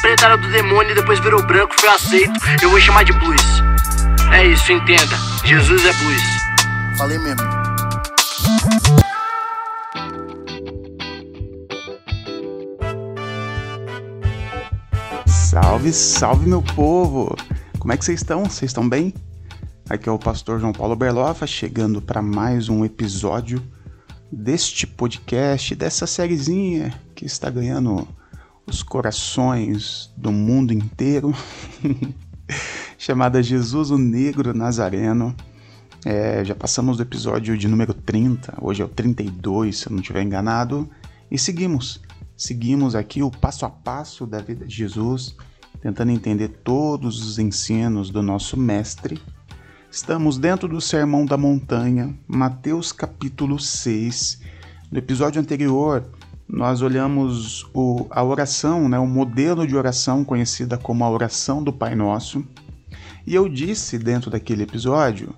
preta era do demônio e depois virou branco, foi aceito. Eu vou chamar de blues. É isso, entenda. Jesus é blues. Falei mesmo. Salve, salve meu povo! Como é que vocês estão? Vocês estão bem? Aqui é o pastor João Paulo Berloffa chegando para mais um episódio deste podcast, dessa sériezinha que está ganhando os corações do mundo inteiro, chamada Jesus o Negro Nazareno. É, já passamos do episódio de número 30, hoje é o 32, se eu não estiver enganado, e seguimos. Seguimos aqui o passo a passo da vida de Jesus, tentando entender todos os ensinos do nosso Mestre. Estamos dentro do Sermão da Montanha, Mateus capítulo 6. No episódio anterior, nós olhamos o, a oração, né, o modelo de oração conhecida como a oração do Pai Nosso. E eu disse dentro daquele episódio,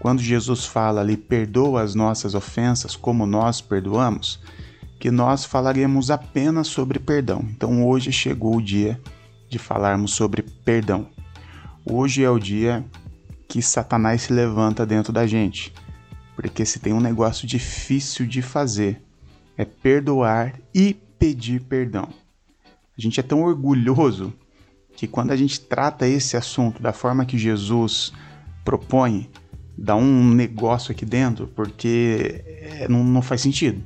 quando Jesus fala ali, perdoa as nossas ofensas como nós perdoamos, que nós falaremos apenas sobre perdão. Então hoje chegou o dia de falarmos sobre perdão. Hoje é o dia que Satanás se levanta dentro da gente. Porque se tem um negócio difícil de fazer, é perdoar e pedir perdão. A gente é tão orgulhoso que quando a gente trata esse assunto da forma que Jesus propõe, dá um negócio aqui dentro, porque é, não, não faz sentido.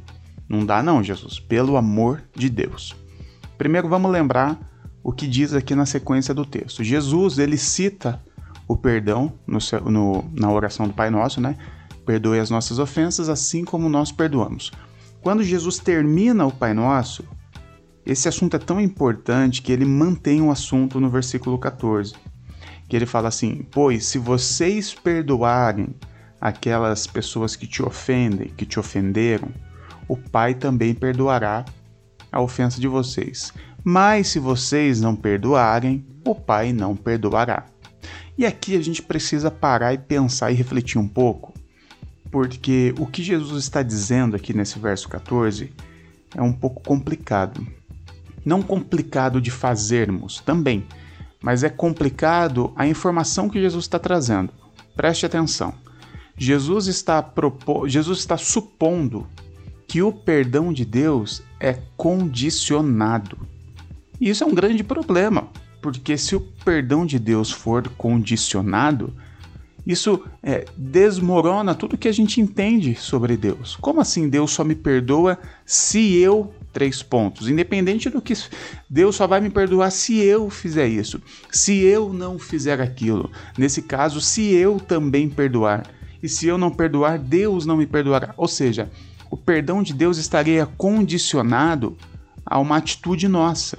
Não dá não, Jesus, pelo amor de Deus. Primeiro vamos lembrar o que diz aqui na sequência do texto. Jesus, ele cita o perdão no, no, na oração do Pai Nosso, né? Perdoe as nossas ofensas, assim como nós perdoamos. Quando Jesus termina o Pai Nosso, esse assunto é tão importante que ele mantém o assunto no versículo 14. Que ele fala assim: Pois se vocês perdoarem aquelas pessoas que te ofendem, que te ofenderam, o Pai também perdoará a ofensa de vocês. Mas se vocês não perdoarem, o Pai não perdoará. E aqui a gente precisa parar e pensar e refletir um pouco, porque o que Jesus está dizendo aqui nesse verso 14 é um pouco complicado. Não complicado de fazermos também, mas é complicado a informação que Jesus está trazendo. Preste atenção. Jesus está, propo... Jesus está supondo que o perdão de Deus é condicionado. E isso é um grande problema, porque se o perdão de Deus for condicionado, isso é, desmorona tudo que a gente entende sobre Deus. Como assim Deus só me perdoa se eu. Três pontos. Independente do que. Deus só vai me perdoar se eu fizer isso. Se eu não fizer aquilo. Nesse caso, se eu também perdoar. E se eu não perdoar, Deus não me perdoará. Ou seja, o perdão de Deus estaria condicionado a uma atitude nossa.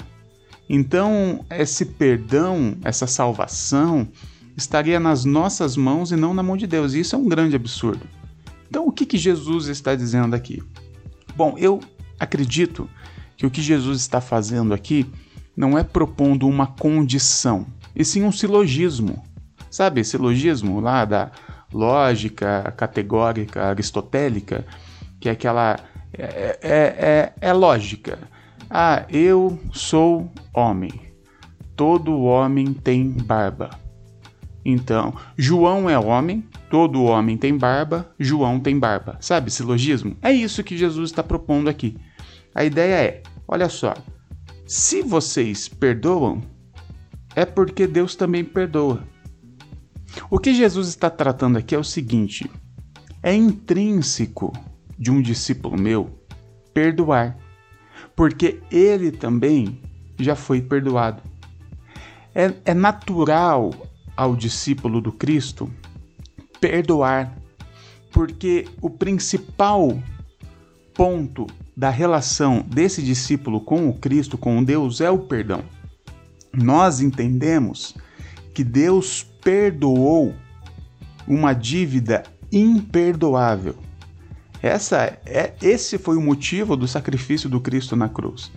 Então, esse perdão, essa salvação, estaria nas nossas mãos e não na mão de Deus. E isso é um grande absurdo. Então, o que, que Jesus está dizendo aqui? Bom, eu acredito que o que Jesus está fazendo aqui não é propondo uma condição, e sim um silogismo. Sabe, silogismo lá da lógica categórica aristotélica, que é aquela. É, é, é, é lógica. Ah, eu sou homem. Todo homem tem barba. Então, João é homem, todo homem tem barba, João tem barba. Sabe, silogismo? É isso que Jesus está propondo aqui. A ideia é: olha só, se vocês perdoam, é porque Deus também perdoa. O que Jesus está tratando aqui é o seguinte: é intrínseco de um discípulo meu perdoar, porque ele também já foi perdoado. É, é natural ao discípulo do Cristo perdoar, porque o principal ponto da relação desse discípulo com o Cristo, com Deus, é o perdão. Nós entendemos que Deus perdoou uma dívida imperdoável. Essa é, esse foi o motivo do sacrifício do Cristo na cruz.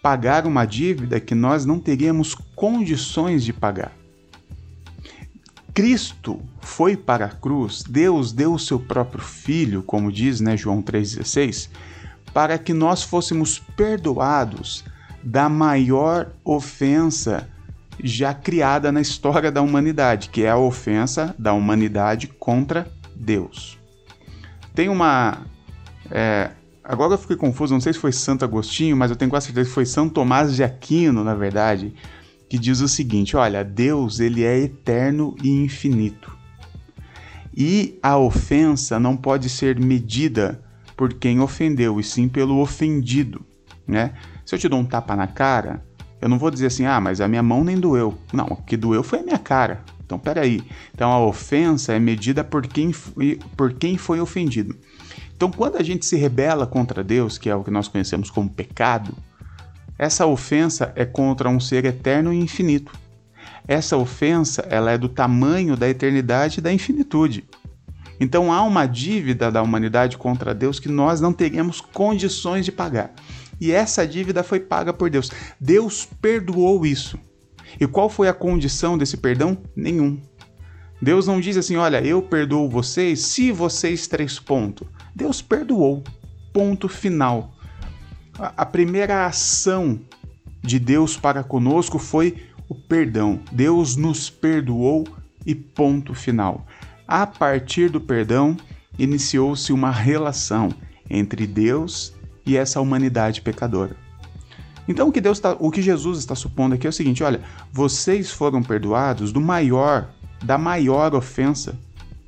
Pagar uma dívida que nós não teríamos condições de pagar. Cristo foi para a cruz, Deus deu o seu próprio filho, como diz né, João 3,16, para que nós fôssemos perdoados da maior ofensa já criada na história da humanidade, que é a ofensa da humanidade contra Deus. Tem uma. É, agora eu fiquei confuso, não sei se foi Santo Agostinho, mas eu tenho quase certeza que foi São Tomás de Aquino, na verdade, que diz o seguinte: olha, Deus ele é eterno e infinito. E a ofensa não pode ser medida por quem ofendeu, e sim pelo ofendido, né? Se eu te dou um tapa na cara, eu não vou dizer assim, ah, mas a minha mão nem doeu. Não, o que doeu foi a minha cara. Então, peraí. Então, a ofensa é medida por quem, por quem foi ofendido. Então, quando a gente se rebela contra Deus, que é o que nós conhecemos como pecado, essa ofensa é contra um ser eterno e infinito. Essa ofensa, ela é do tamanho da eternidade e da infinitude. Então há uma dívida da humanidade contra Deus que nós não teríamos condições de pagar. E essa dívida foi paga por Deus. Deus perdoou isso. E qual foi a condição desse perdão? Nenhum. Deus não diz assim: olha, eu perdoo vocês se vocês três pontos. Deus perdoou. Ponto final. A primeira ação de Deus para conosco foi o perdão. Deus nos perdoou e ponto final. A partir do perdão, iniciou-se uma relação entre Deus e essa humanidade pecadora. Então o que Deus tá, o que Jesus está supondo aqui é o seguinte, olha, vocês foram perdoados do maior, da maior ofensa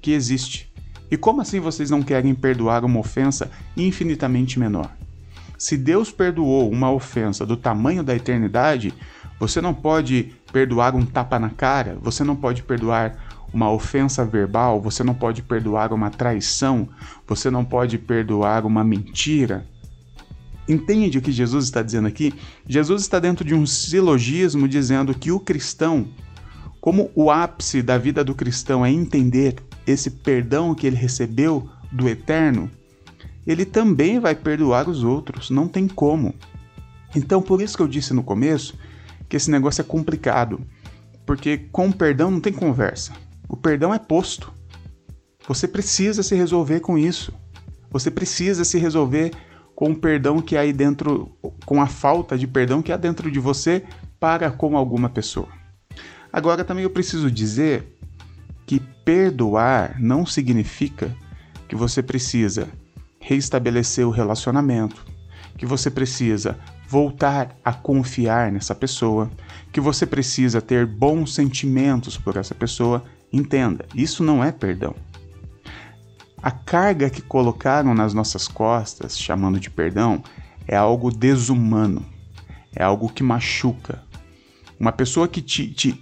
que existe. E como assim vocês não querem perdoar uma ofensa infinitamente menor? Se Deus perdoou uma ofensa do tamanho da eternidade, você não pode perdoar um tapa na cara, você não pode perdoar uma ofensa verbal, você não pode perdoar uma traição, você não pode perdoar uma mentira. Entende o que Jesus está dizendo aqui? Jesus está dentro de um silogismo dizendo que o cristão, como o ápice da vida do cristão é entender esse perdão que ele recebeu do eterno, ele também vai perdoar os outros, não tem como. Então, por isso que eu disse no começo que esse negócio é complicado, porque com perdão não tem conversa. O perdão é posto. Você precisa se resolver com isso. Você precisa se resolver com o perdão que há aí dentro, com a falta de perdão que há dentro de você para com alguma pessoa. Agora também eu preciso dizer que perdoar não significa que você precisa reestabelecer o relacionamento, que você precisa voltar a confiar nessa pessoa, que você precisa ter bons sentimentos por essa pessoa Entenda, isso não é perdão. A carga que colocaram nas nossas costas, chamando de perdão, é algo desumano, é algo que machuca. Uma pessoa que te, te,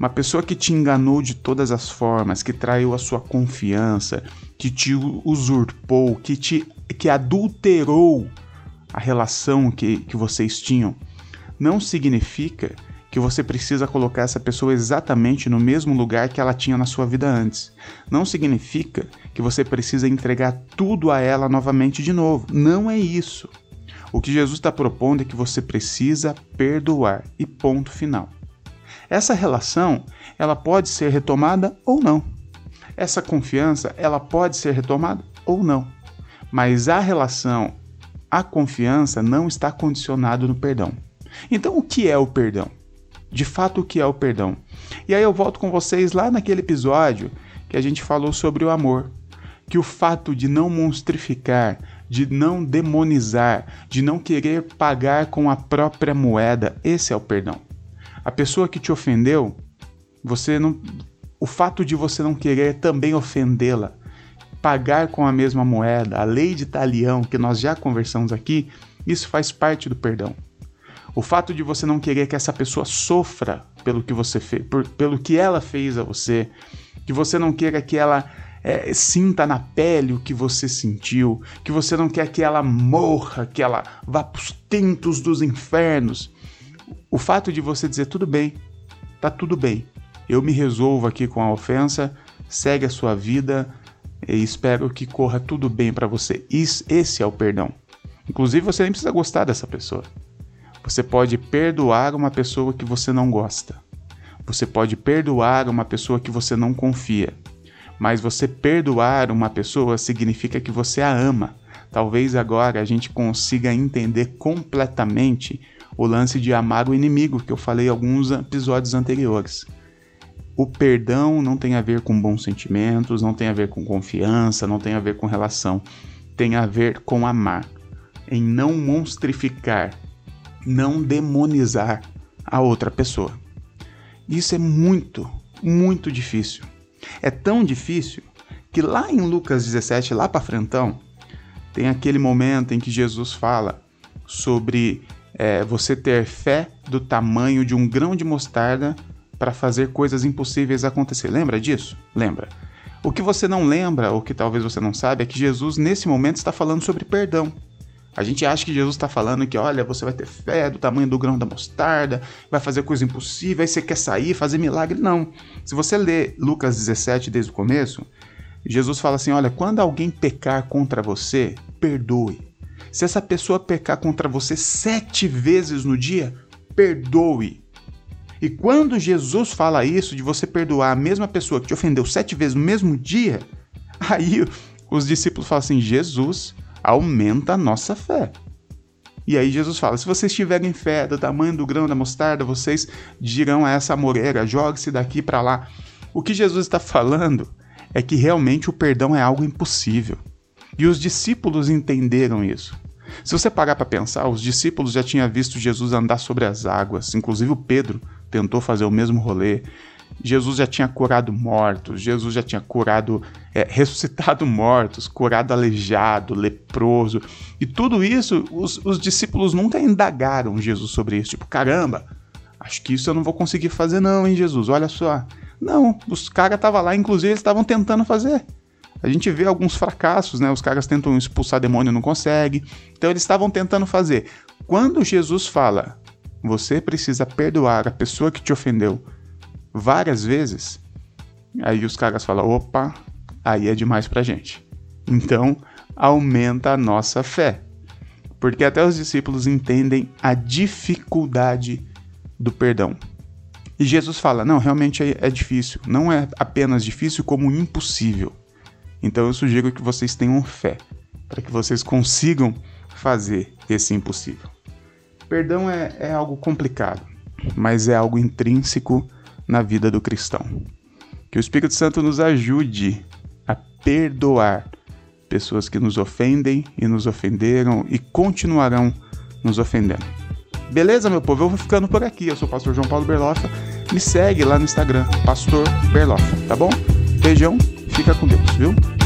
uma pessoa que te enganou de todas as formas, que traiu a sua confiança, que te usurpou, que te que adulterou a relação que, que vocês tinham, não significa que você precisa colocar essa pessoa exatamente no mesmo lugar que ela tinha na sua vida antes. Não significa que você precisa entregar tudo a ela novamente de novo. Não é isso. O que Jesus está propondo é que você precisa perdoar e ponto final. Essa relação, ela pode ser retomada ou não. Essa confiança, ela pode ser retomada ou não. Mas a relação, a confiança não está condicionado no perdão. Então, o que é o perdão? de fato o que é o perdão. E aí eu volto com vocês lá naquele episódio que a gente falou sobre o amor, que o fato de não monstrificar, de não demonizar, de não querer pagar com a própria moeda, esse é o perdão. A pessoa que te ofendeu, você não o fato de você não querer também ofendê-la, pagar com a mesma moeda, a lei de talião que nós já conversamos aqui, isso faz parte do perdão. O fato de você não querer que essa pessoa sofra pelo que você fez, por, pelo que ela fez a você, que você não queira que ela é, sinta na pele o que você sentiu, que você não quer que ela morra, que ela vá para os tentos dos infernos. O fato de você dizer tudo bem, tá tudo bem, eu me resolvo aqui com a ofensa, segue a sua vida e espero que corra tudo bem para você. Esse é o perdão. Inclusive você nem precisa gostar dessa pessoa. Você pode perdoar uma pessoa que você não gosta. Você pode perdoar uma pessoa que você não confia. Mas você perdoar uma pessoa significa que você a ama. Talvez agora a gente consiga entender completamente o lance de amar o inimigo, que eu falei alguns episódios anteriores. O perdão não tem a ver com bons sentimentos, não tem a ver com confiança, não tem a ver com relação. Tem a ver com amar. Em não monstrificar, não demonizar a outra pessoa. Isso é muito, muito difícil. É tão difícil que lá em Lucas 17, lá para frentão, tem aquele momento em que Jesus fala sobre é, você ter fé do tamanho de um grão de mostarda para fazer coisas impossíveis acontecer. Lembra disso? Lembra. O que você não lembra, ou que talvez você não sabe, é que Jesus nesse momento está falando sobre perdão. A gente acha que Jesus está falando que, olha, você vai ter fé do tamanho do grão da mostarda, vai fazer coisa impossível, aí você quer sair, fazer milagre. Não. Se você ler Lucas 17 desde o começo, Jesus fala assim: olha, quando alguém pecar contra você, perdoe. Se essa pessoa pecar contra você sete vezes no dia, perdoe. E quando Jesus fala isso, de você perdoar a mesma pessoa que te ofendeu sete vezes no mesmo dia, aí os discípulos falam assim: Jesus aumenta a nossa fé. E aí Jesus fala: se vocês tiverem fé do tamanho do grão da mostarda, vocês dirão a essa moreira: jogue-se daqui para lá. O que Jesus está falando é que realmente o perdão é algo impossível. E os discípulos entenderam isso. Se você parar para pensar, os discípulos já tinham visto Jesus andar sobre as águas, inclusive o Pedro tentou fazer o mesmo rolê. Jesus já tinha curado mortos, Jesus já tinha curado, é, ressuscitado mortos, curado aleijado, leproso. E tudo isso, os, os discípulos nunca indagaram Jesus sobre isso. Tipo, caramba, acho que isso eu não vou conseguir fazer, não, hein, Jesus? Olha só. Não, os caras estavam lá, inclusive eles estavam tentando fazer a gente vê alguns fracassos, né? Os caras tentam expulsar demônio não conseguem. Então eles estavam tentando fazer. Quando Jesus fala, você precisa perdoar a pessoa que te ofendeu várias vezes, aí os caras falam, opa, aí é demais pra gente. Então aumenta a nossa fé. Porque até os discípulos entendem a dificuldade do perdão. E Jesus fala: não, realmente é, é difícil. Não é apenas difícil, como impossível. Então eu sugiro que vocês tenham fé, para que vocês consigam fazer esse impossível. Perdão é, é algo complicado, mas é algo intrínseco na vida do cristão. Que o Espírito Santo nos ajude a perdoar pessoas que nos ofendem e nos ofenderam e continuarão nos ofendendo. Beleza, meu povo? Eu vou ficando por aqui. Eu sou o pastor João Paulo Berloffa. Me segue lá no Instagram, Pastor Berloffa, tá bom? Beijão Fica com Deus, viu?